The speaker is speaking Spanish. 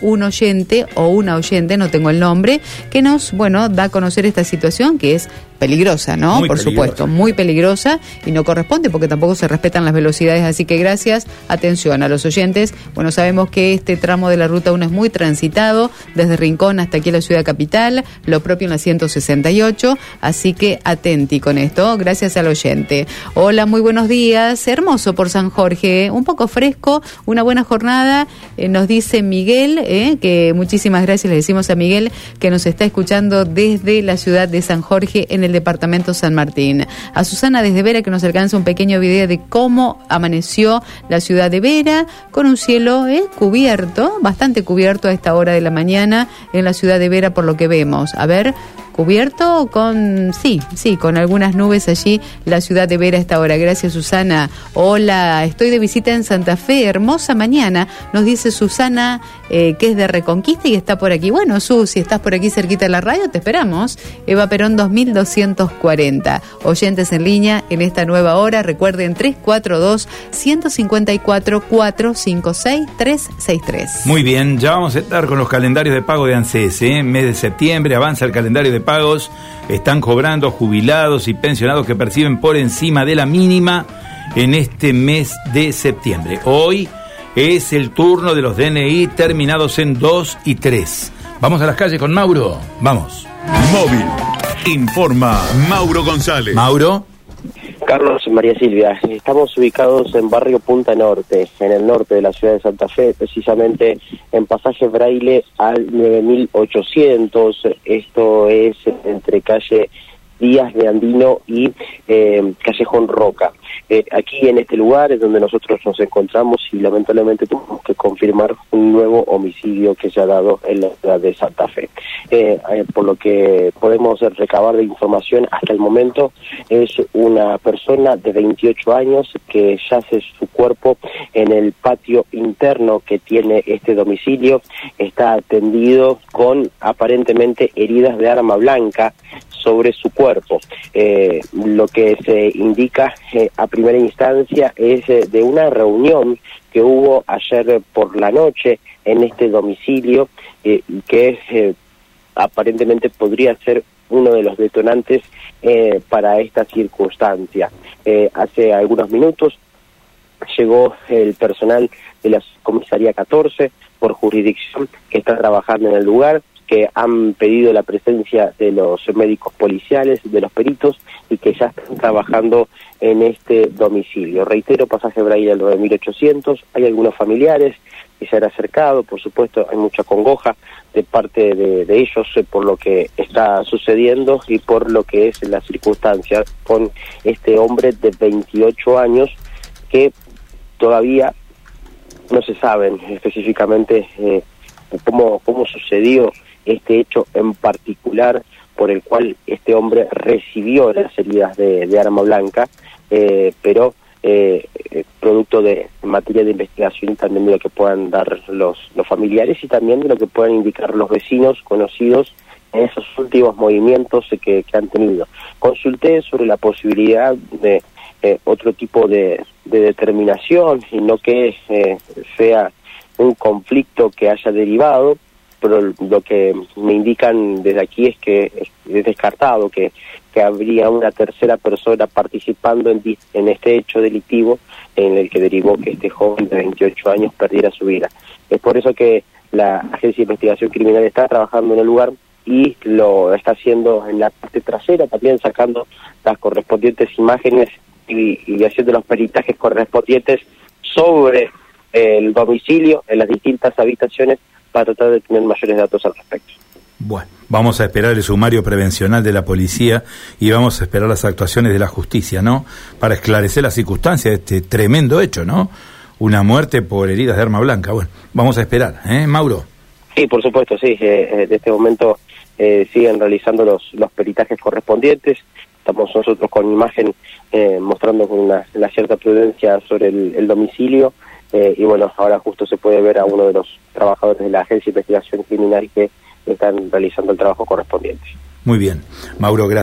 un oyente o una oyente, no tengo el nombre, que nos, bueno, da a conocer esta situación que es peligrosa, ¿no? Muy Por peligrosa. supuesto, muy peligrosa y no corresponde porque tampoco se respetan las velocidades, así que gracias, atención a los oyentes. Bueno, sabemos que este tramo de la ruta 1 es muy transitado, desde Rincón hasta aquí a la ciudad capital, lo propio en la 168, así que atenti con esto, gracias al oyente. Hola, muy buenos días, hermoso por San Jorge, un poco fresco, una buena jornada, eh, nos dice Miguel, eh, que muchísimas gracias le decimos a Miguel que nos está escuchando desde la ciudad de San Jorge en el departamento San Martín. A Susana desde Vera que nos alcanza un pequeño video de cómo amaneció la ciudad de Vera con un cielo eh, cubierto, bastante cubierto a esta hora de la mañana en la ciudad de Vera por lo que vemos. A ver, cubierto con, sí, sí, con algunas nubes allí, la ciudad de Vera a esta hora. Gracias, Susana. Hola, estoy de visita en Santa Fe, hermosa mañana, nos dice Susana, eh, que es de Reconquista y está por aquí. Bueno, Su, si estás por aquí cerquita de la radio, te esperamos. Eva Perón 2240. Oyentes en línea en esta nueva hora, recuerden 342 154 456 363. Muy bien, ya vamos a estar con los calendarios de pago de ANSES. ¿eh? Mes de septiembre avanza el calendario de pagos. Están cobrando jubilados y pensionados que perciben por encima de la mínima en este mes de septiembre. Hoy es el turno de los DNI terminados en 2 y 3. Vamos a las calles con Mauro. Vamos. Móvil. Informa Mauro González. Mauro. Carlos María Silvia, estamos ubicados en barrio Punta Norte, en el norte de la ciudad de Santa Fe, precisamente en pasaje Braille al 9800. Esto es entre calle Díaz de Andino y eh, Callejón Roca. Eh, aquí en este lugar es donde nosotros nos encontramos y lamentablemente tuvimos que confirmar un nuevo homicidio que se ha dado en la ciudad de Santa Fe. Eh, eh, por lo que podemos recabar de información hasta el momento es una persona de 28 años que yace su cuerpo en el patio interno que tiene este domicilio. Está atendido con aparentemente heridas de arma blanca sobre su cuerpo. Lo que se indica primera instancia es eh, de una reunión que hubo ayer por la noche en este domicilio eh, que eh, aparentemente podría ser uno de los detonantes eh, para esta circunstancia. Eh, hace algunos minutos llegó el personal de la comisaría 14 por jurisdicción que está trabajando en el lugar que han pedido la presencia de los médicos policiales, de los peritos y que ya están trabajando en este domicilio. Reitero, pasaje Braille al 9800, hay algunos familiares que se han acercado, por supuesto hay mucha congoja de parte de, ellos eh, por lo que está sucediendo y por lo que es la circunstancia con este hombre de 28 años que todavía no se saben específicamente eh, cómo, cómo sucedió este hecho en particular por el cual este hombre recibió las heridas de, arma blanca, eh, pero eh, eh, producto de materia de investigación también de lo que puedan dar los, los familiares y también de lo que puedan indicar los vecinos conocidos en esos últimos movimientos que, que han tenido. Consulté sobre la posibilidad de eh, otro tipo de, de determinación y no que eh, sea un conflicto que haya derivado, pero lo que me indican desde aquí es que es descartado que, habría una tercera persona participando en, en este hecho delictivo en el que derivó que este joven de 28 años perdiera su vida. Es por eso que la Agencia de Investigación Criminal está trabajando en el lugar y lo está haciendo en la parte trasera, también sacando las correspondientes imágenes y haciendo los peritajes correspondientes sobre el domicilio en las distintas habitaciones para tratar de tener mayores datos al respecto. Bueno, vamos a esperar el sumario prevencional de la policía y vamos a esperar las actuaciones de la justicia, ¿no? Para esclarecer las circunstancias de este tremendo hecho, ¿no? Una muerte por heridas de arma blanca. Bueno, vamos a esperar, ¿eh, Mauro? Sí, por supuesto, sí. Eh, eh, de este momento eh, siguen realizando los, los peritajes correspondientes. Estamos nosotros con imagen eh, mostrando con una, una cierta prudencia sobre el, el domicilio. Eh, y bueno, ahora justo se puede ver a uno de los trabajadores de la Agencia de Investigación Criminal que están realizando el trabajo correspondiente. Muy bien. Mauro, gracias.